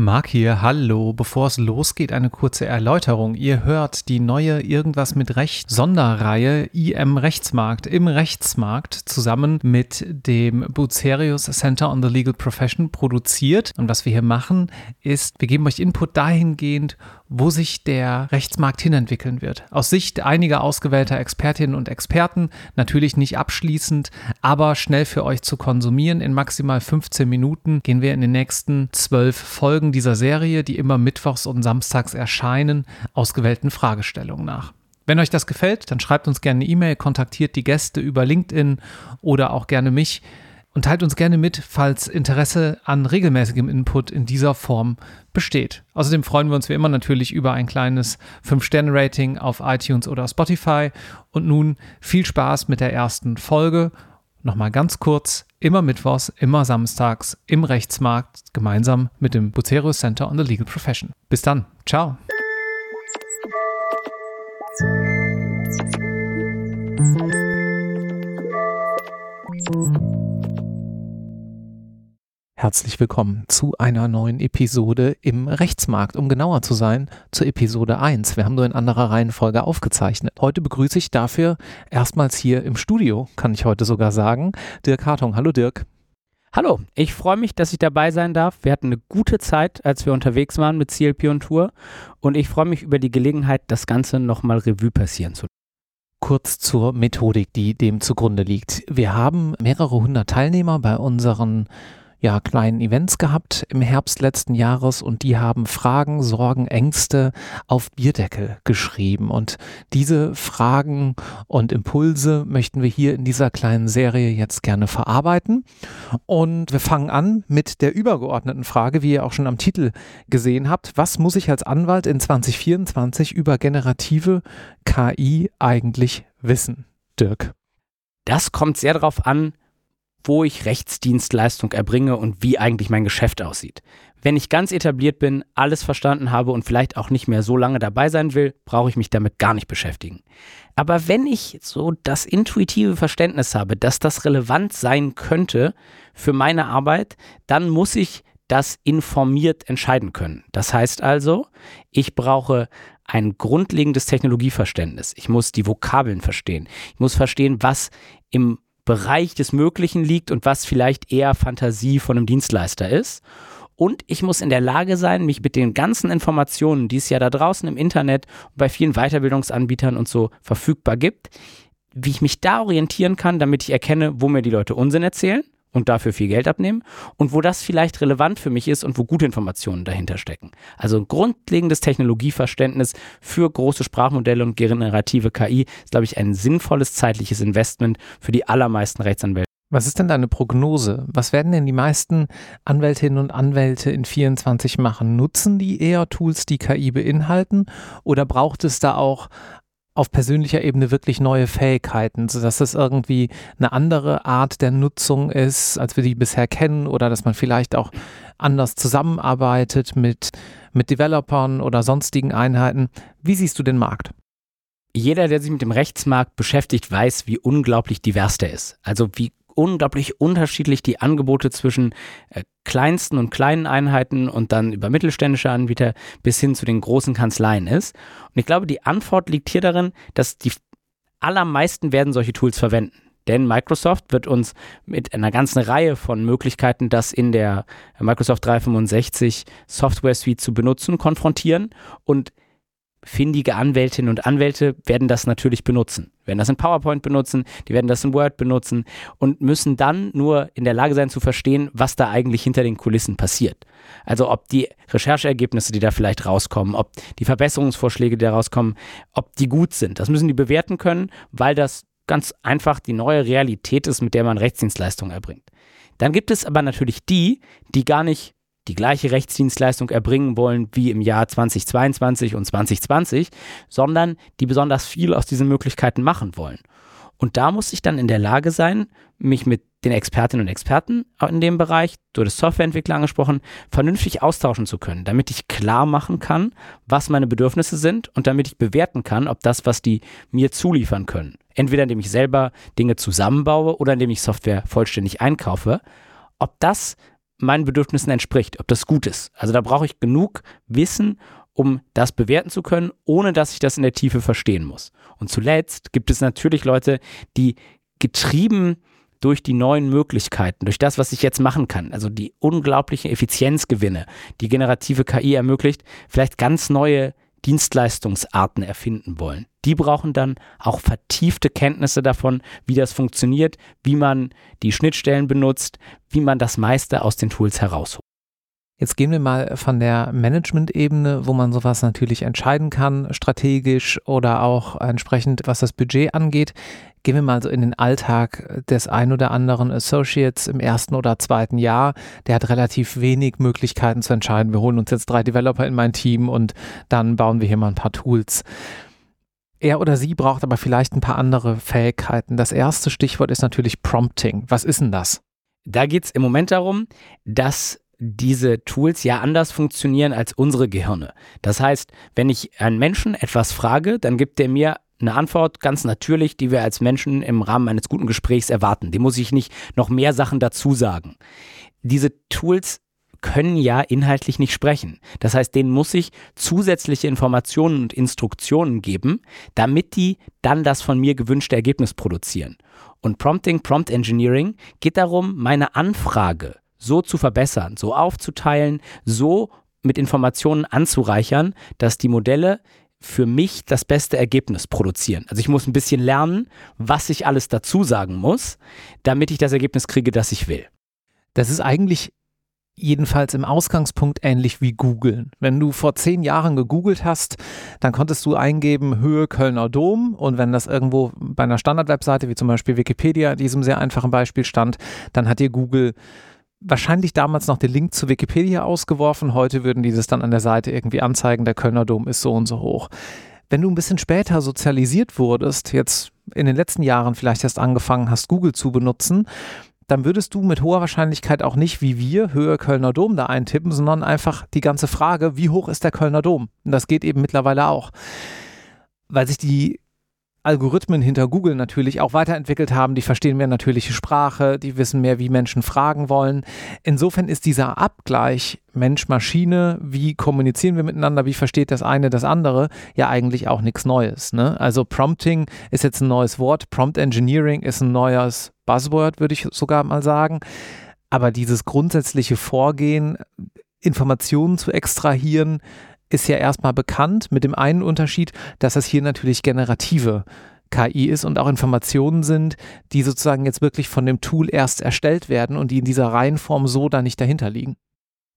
Marc hier, hallo. Bevor es losgeht, eine kurze Erläuterung. Ihr hört die neue Irgendwas mit Recht Sonderreihe IM Rechtsmarkt im Rechtsmarkt zusammen mit dem Bucerius Center on the Legal Profession produziert. Und was wir hier machen, ist, wir geben euch Input dahingehend, wo sich der Rechtsmarkt hinentwickeln wird. Aus Sicht einiger ausgewählter Expertinnen und Experten, natürlich nicht abschließend, aber schnell für euch zu konsumieren. In maximal 15 Minuten gehen wir in den nächsten zwölf Folgen dieser Serie, die immer mittwochs und samstags erscheinen, ausgewählten Fragestellungen nach. Wenn euch das gefällt, dann schreibt uns gerne eine E-Mail, kontaktiert die Gäste über LinkedIn oder auch gerne mich und teilt uns gerne mit, falls Interesse an regelmäßigem Input in dieser Form besteht. Außerdem freuen wir uns wie immer natürlich über ein kleines 5-Sterne-Rating auf iTunes oder Spotify. Und nun viel Spaß mit der ersten Folge. Nochmal ganz kurz, immer Mittwochs, immer Samstags im Rechtsmarkt gemeinsam mit dem Bucerius Center on the Legal Profession. Bis dann, ciao. Herzlich willkommen zu einer neuen Episode im Rechtsmarkt. Um genauer zu sein, zur Episode 1. Wir haben nur in anderer Reihenfolge aufgezeichnet. Heute begrüße ich dafür erstmals hier im Studio, kann ich heute sogar sagen, Dirk Hartung. Hallo Dirk. Hallo, ich freue mich, dass ich dabei sein darf. Wir hatten eine gute Zeit, als wir unterwegs waren mit CLP und Tour und ich freue mich über die Gelegenheit, das Ganze nochmal Revue passieren zu kurz zur Methodik, die dem zugrunde liegt. Wir haben mehrere hundert Teilnehmer bei unseren ja, kleinen Events gehabt im Herbst letzten Jahres und die haben Fragen, Sorgen, Ängste auf Bierdeckel geschrieben. Und diese Fragen und Impulse möchten wir hier in dieser kleinen Serie jetzt gerne verarbeiten. Und wir fangen an mit der übergeordneten Frage, wie ihr auch schon am Titel gesehen habt. Was muss ich als Anwalt in 2024 über generative KI eigentlich wissen? Dirk. Das kommt sehr darauf an, wo ich Rechtsdienstleistung erbringe und wie eigentlich mein Geschäft aussieht. Wenn ich ganz etabliert bin, alles verstanden habe und vielleicht auch nicht mehr so lange dabei sein will, brauche ich mich damit gar nicht beschäftigen. Aber wenn ich so das intuitive Verständnis habe, dass das relevant sein könnte für meine Arbeit, dann muss ich das informiert entscheiden können. Das heißt also, ich brauche ein grundlegendes Technologieverständnis. Ich muss die Vokabeln verstehen. Ich muss verstehen, was im Bereich des Möglichen liegt und was vielleicht eher Fantasie von einem Dienstleister ist. Und ich muss in der Lage sein, mich mit den ganzen Informationen, die es ja da draußen im Internet und bei vielen Weiterbildungsanbietern und so verfügbar gibt, wie ich mich da orientieren kann, damit ich erkenne, wo mir die Leute Unsinn erzählen und dafür viel Geld abnehmen und wo das vielleicht relevant für mich ist und wo gute Informationen dahinter stecken. Also ein grundlegendes Technologieverständnis für große Sprachmodelle und generative KI ist, glaube ich, ein sinnvolles zeitliches Investment für die allermeisten Rechtsanwälte. Was ist denn deine Prognose? Was werden denn die meisten Anwältinnen und Anwälte in 24 machen? Nutzen die eher Tools, die KI beinhalten? Oder braucht es da auch auf persönlicher Ebene wirklich neue Fähigkeiten, sodass es irgendwie eine andere Art der Nutzung ist, als wir die bisher kennen, oder dass man vielleicht auch anders zusammenarbeitet mit, mit Developern oder sonstigen Einheiten. Wie siehst du den Markt? Jeder, der sich mit dem Rechtsmarkt beschäftigt, weiß, wie unglaublich divers der ist. Also wie unglaublich unterschiedlich die Angebote zwischen äh, kleinsten und kleinen Einheiten und dann über mittelständische Anbieter bis hin zu den großen Kanzleien ist. Und ich glaube, die Antwort liegt hier darin, dass die allermeisten werden solche Tools verwenden. Denn Microsoft wird uns mit einer ganzen Reihe von Möglichkeiten, das in der Microsoft 365 Software Suite zu benutzen, konfrontieren. Und findige Anwältinnen und Anwälte werden das natürlich benutzen. Werden das in PowerPoint benutzen, die werden das in Word benutzen und müssen dann nur in der Lage sein zu verstehen, was da eigentlich hinter den Kulissen passiert. Also ob die Rechercheergebnisse, die da vielleicht rauskommen, ob die Verbesserungsvorschläge, die da rauskommen, ob die gut sind. Das müssen die bewerten können, weil das ganz einfach die neue Realität ist, mit der man Rechtsdienstleistungen erbringt. Dann gibt es aber natürlich die, die gar nicht die gleiche Rechtsdienstleistung erbringen wollen wie im Jahr 2022 und 2020, sondern die besonders viel aus diesen Möglichkeiten machen wollen. Und da muss ich dann in der Lage sein, mich mit den Expertinnen und Experten in dem Bereich, du hattest Softwareentwickler angesprochen, vernünftig austauschen zu können, damit ich klar machen kann, was meine Bedürfnisse sind und damit ich bewerten kann, ob das, was die mir zuliefern können, entweder indem ich selber Dinge zusammenbaue oder indem ich Software vollständig einkaufe, ob das meinen Bedürfnissen entspricht, ob das gut ist. Also da brauche ich genug Wissen, um das bewerten zu können, ohne dass ich das in der Tiefe verstehen muss. Und zuletzt gibt es natürlich Leute, die getrieben durch die neuen Möglichkeiten, durch das, was ich jetzt machen kann, also die unglaublichen Effizienzgewinne, die generative KI ermöglicht, vielleicht ganz neue Dienstleistungsarten erfinden wollen. Die brauchen dann auch vertiefte Kenntnisse davon, wie das funktioniert, wie man die Schnittstellen benutzt, wie man das meiste aus den Tools herausholt. Jetzt gehen wir mal von der Management-Ebene, wo man sowas natürlich entscheiden kann, strategisch oder auch entsprechend, was das Budget angeht. Gehen wir mal so in den Alltag des ein oder anderen Associates im ersten oder zweiten Jahr. Der hat relativ wenig Möglichkeiten zu entscheiden. Wir holen uns jetzt drei Developer in mein Team und dann bauen wir hier mal ein paar Tools. Er oder sie braucht aber vielleicht ein paar andere Fähigkeiten. Das erste Stichwort ist natürlich Prompting. Was ist denn das? Da geht es im Moment darum, dass diese Tools ja anders funktionieren als unsere Gehirne. Das heißt, wenn ich einen Menschen etwas frage, dann gibt der mir eine Antwort ganz natürlich, die wir als Menschen im Rahmen eines guten Gesprächs erwarten. Dem muss ich nicht noch mehr Sachen dazu sagen. Diese Tools können ja inhaltlich nicht sprechen. Das heißt, denen muss ich zusätzliche Informationen und Instruktionen geben, damit die dann das von mir gewünschte Ergebnis produzieren. Und Prompting, Prompt Engineering geht darum, meine Anfrage so zu verbessern, so aufzuteilen, so mit Informationen anzureichern, dass die Modelle für mich das beste Ergebnis produzieren. Also ich muss ein bisschen lernen, was ich alles dazu sagen muss, damit ich das Ergebnis kriege, das ich will. Das ist eigentlich jedenfalls im Ausgangspunkt ähnlich wie Googeln. Wenn du vor zehn Jahren gegoogelt hast, dann konntest du eingeben Höhe Kölner Dom und wenn das irgendwo bei einer Standardwebseite wie zum Beispiel Wikipedia in diesem sehr einfachen Beispiel stand, dann hat dir Google wahrscheinlich damals noch den Link zu Wikipedia ausgeworfen. Heute würden die das dann an der Seite irgendwie anzeigen, der Kölner Dom ist so und so hoch. Wenn du ein bisschen später sozialisiert wurdest, jetzt in den letzten Jahren vielleicht erst angefangen hast, Google zu benutzen, dann würdest du mit hoher Wahrscheinlichkeit auch nicht wie wir Höhe Kölner Dom da eintippen, sondern einfach die ganze Frage, wie hoch ist der Kölner Dom? Und das geht eben mittlerweile auch. Weil sich die Algorithmen hinter Google natürlich auch weiterentwickelt haben. Die verstehen mehr natürliche Sprache, die wissen mehr, wie Menschen fragen wollen. Insofern ist dieser Abgleich Mensch-Maschine, wie kommunizieren wir miteinander, wie versteht das eine das andere, ja eigentlich auch nichts Neues. Ne? Also Prompting ist jetzt ein neues Wort, Prompt Engineering ist ein neues Buzzword, würde ich sogar mal sagen. Aber dieses grundsätzliche Vorgehen, Informationen zu extrahieren, ist ja erstmal bekannt, mit dem einen Unterschied, dass es hier natürlich generative KI ist und auch Informationen sind, die sozusagen jetzt wirklich von dem Tool erst erstellt werden und die in dieser Reihenform so da nicht dahinter liegen.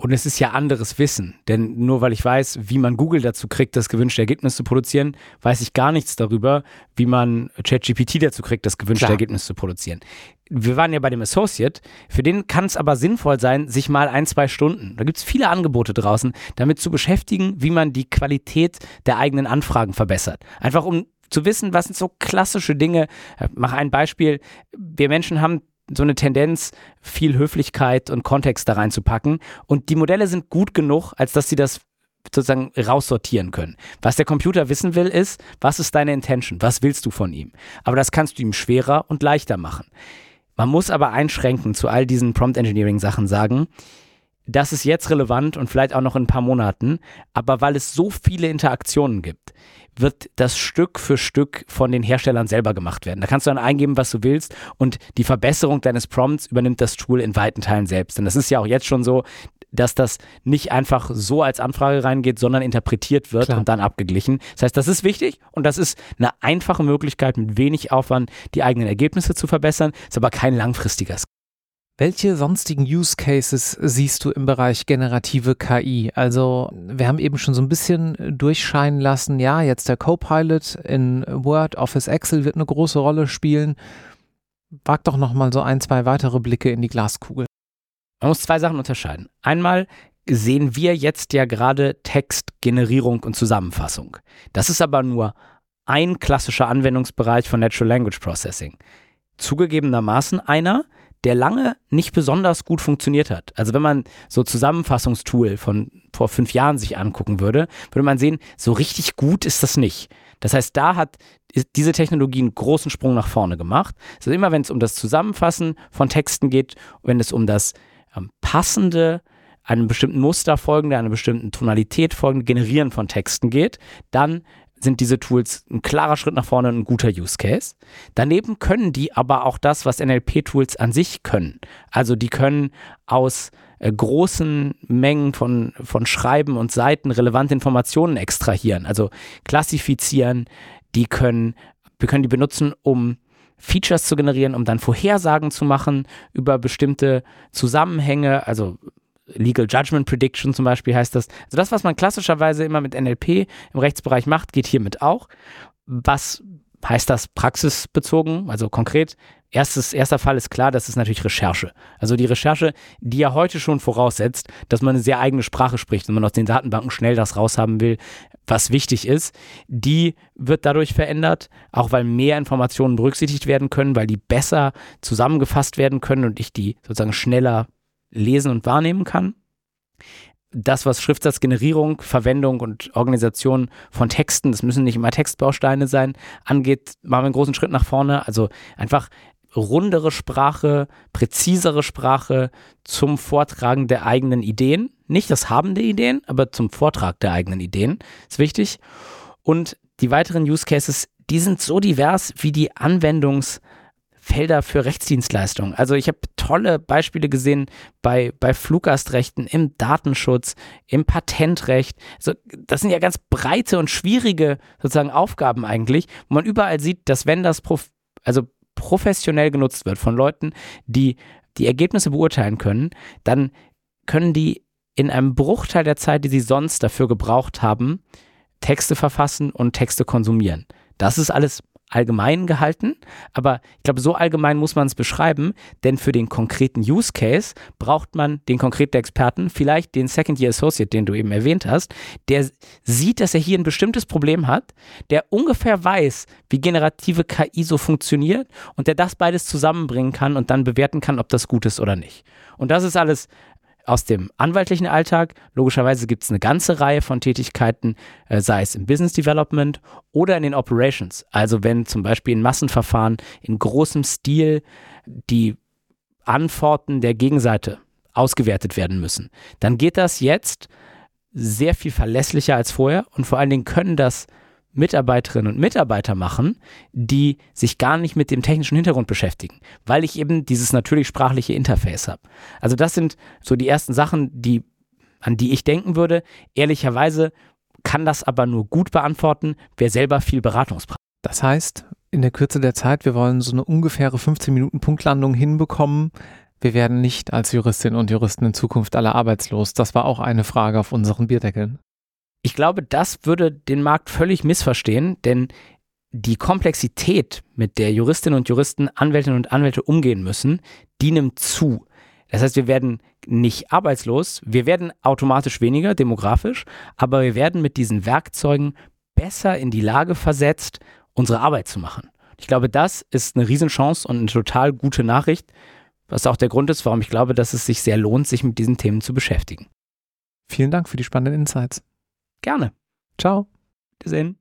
Und es ist ja anderes Wissen, denn nur weil ich weiß, wie man Google dazu kriegt, das gewünschte Ergebnis zu produzieren, weiß ich gar nichts darüber, wie man ChatGPT dazu kriegt, das gewünschte Klar. Ergebnis zu produzieren. Wir waren ja bei dem Associate, für den kann es aber sinnvoll sein, sich mal ein, zwei Stunden, da gibt es viele Angebote draußen, damit zu beschäftigen, wie man die Qualität der eigenen Anfragen verbessert. Einfach um zu wissen, was sind so klassische Dinge. Ich mache ein Beispiel. Wir Menschen haben so eine Tendenz, viel Höflichkeit und Kontext da reinzupacken. Und die Modelle sind gut genug, als dass sie das sozusagen raussortieren können. Was der Computer wissen will, ist, was ist deine Intention? Was willst du von ihm? Aber das kannst du ihm schwerer und leichter machen. Man muss aber einschränken zu all diesen Prompt Engineering Sachen sagen, das ist jetzt relevant und vielleicht auch noch in ein paar Monaten, aber weil es so viele Interaktionen gibt, wird das Stück für Stück von den Herstellern selber gemacht werden. Da kannst du dann eingeben, was du willst und die Verbesserung deines Prompts übernimmt das Tool in weiten Teilen selbst. Denn das ist ja auch jetzt schon so, dass das nicht einfach so als Anfrage reingeht, sondern interpretiert wird Klar. und dann abgeglichen. Das heißt, das ist wichtig und das ist eine einfache Möglichkeit, mit wenig Aufwand die eigenen Ergebnisse zu verbessern, ist aber kein langfristiges. Welche sonstigen Use Cases siehst du im Bereich generative KI? Also, wir haben eben schon so ein bisschen durchscheinen lassen, ja, jetzt der Copilot in Word, Office, Excel wird eine große Rolle spielen. Wag doch noch mal so ein, zwei weitere Blicke in die Glaskugel. Man muss zwei Sachen unterscheiden. Einmal sehen wir jetzt ja gerade Textgenerierung und Zusammenfassung. Das ist aber nur ein klassischer Anwendungsbereich von Natural Language Processing. Zugegebenermaßen einer, der lange nicht besonders gut funktioniert hat. Also wenn man so Zusammenfassungstool von vor fünf Jahren sich angucken würde, würde man sehen, so richtig gut ist das nicht. Das heißt, da hat diese Technologie einen großen Sprung nach vorne gemacht. Also immer wenn es um das Zusammenfassen von Texten geht, wenn es um das ähm, passende, einem bestimmten Muster folgende, einer bestimmten Tonalität folgende Generieren von Texten geht, dann sind diese Tools ein klarer Schritt nach vorne und ein guter Use Case. Daneben können die aber auch das, was NLP-Tools an sich können. Also die können aus äh, großen Mengen von, von Schreiben und Seiten relevante Informationen extrahieren, also klassifizieren. Die können, wir können die benutzen, um Features zu generieren, um dann Vorhersagen zu machen über bestimmte Zusammenhänge, also Legal Judgment Prediction zum Beispiel heißt das. Also das, was man klassischerweise immer mit NLP im Rechtsbereich macht, geht hiermit auch. Was heißt das praxisbezogen? Also konkret, erstes, erster Fall ist klar, das ist natürlich Recherche. Also die Recherche, die ja heute schon voraussetzt, dass man eine sehr eigene Sprache spricht und man aus den Datenbanken schnell das raushaben will, was wichtig ist, die wird dadurch verändert, auch weil mehr Informationen berücksichtigt werden können, weil die besser zusammengefasst werden können und ich die sozusagen schneller lesen und wahrnehmen kann. Das, was Schriftsatzgenerierung, Verwendung und Organisation von Texten, das müssen nicht immer Textbausteine sein, angeht, machen wir einen großen Schritt nach vorne. Also einfach rundere Sprache, präzisere Sprache zum Vortragen der eigenen Ideen. Nicht das Haben der Ideen, aber zum Vortrag der eigenen Ideen ist wichtig. Und die weiteren Use Cases, die sind so divers wie die Anwendungs- Felder für Rechtsdienstleistungen. Also ich habe tolle Beispiele gesehen bei, bei Fluggastrechten, im Datenschutz, im Patentrecht. Also das sind ja ganz breite und schwierige sozusagen Aufgaben eigentlich, wo man überall sieht, dass wenn das prof also professionell genutzt wird von Leuten, die die Ergebnisse beurteilen können, dann können die in einem Bruchteil der Zeit, die sie sonst dafür gebraucht haben, Texte verfassen und Texte konsumieren. Das ist alles allgemein gehalten, aber ich glaube, so allgemein muss man es beschreiben, denn für den konkreten Use Case braucht man den konkreten Experten, vielleicht den Second Year Associate, den du eben erwähnt hast, der sieht, dass er hier ein bestimmtes Problem hat, der ungefähr weiß, wie generative KI so funktioniert und der das beides zusammenbringen kann und dann bewerten kann, ob das gut ist oder nicht. Und das ist alles aus dem anwaltlichen Alltag. Logischerweise gibt es eine ganze Reihe von Tätigkeiten, äh, sei es im Business Development oder in den Operations. Also wenn zum Beispiel in Massenverfahren in großem Stil die Antworten der Gegenseite ausgewertet werden müssen, dann geht das jetzt sehr viel verlässlicher als vorher und vor allen Dingen können das Mitarbeiterinnen und Mitarbeiter machen, die sich gar nicht mit dem technischen Hintergrund beschäftigen, weil ich eben dieses natürlich sprachliche Interface habe. Also das sind so die ersten Sachen, die, an die ich denken würde. Ehrlicherweise kann das aber nur gut beantworten, wer selber viel Beratungspraxis. Das heißt, in der Kürze der Zeit, wir wollen so eine ungefähre 15 Minuten Punktlandung hinbekommen. Wir werden nicht als Juristinnen und Juristen in Zukunft alle arbeitslos. Das war auch eine Frage auf unseren Bierdeckeln. Ich glaube, das würde den Markt völlig missverstehen, denn die Komplexität, mit der Juristinnen und Juristen, Anwältinnen und Anwälte umgehen müssen, die nimmt zu. Das heißt, wir werden nicht arbeitslos, wir werden automatisch weniger demografisch, aber wir werden mit diesen Werkzeugen besser in die Lage versetzt, unsere Arbeit zu machen. Ich glaube, das ist eine Riesenchance und eine total gute Nachricht, was auch der Grund ist, warum ich glaube, dass es sich sehr lohnt, sich mit diesen Themen zu beschäftigen. Vielen Dank für die spannenden Insights. Gerne. Ciao. Wiedersehen.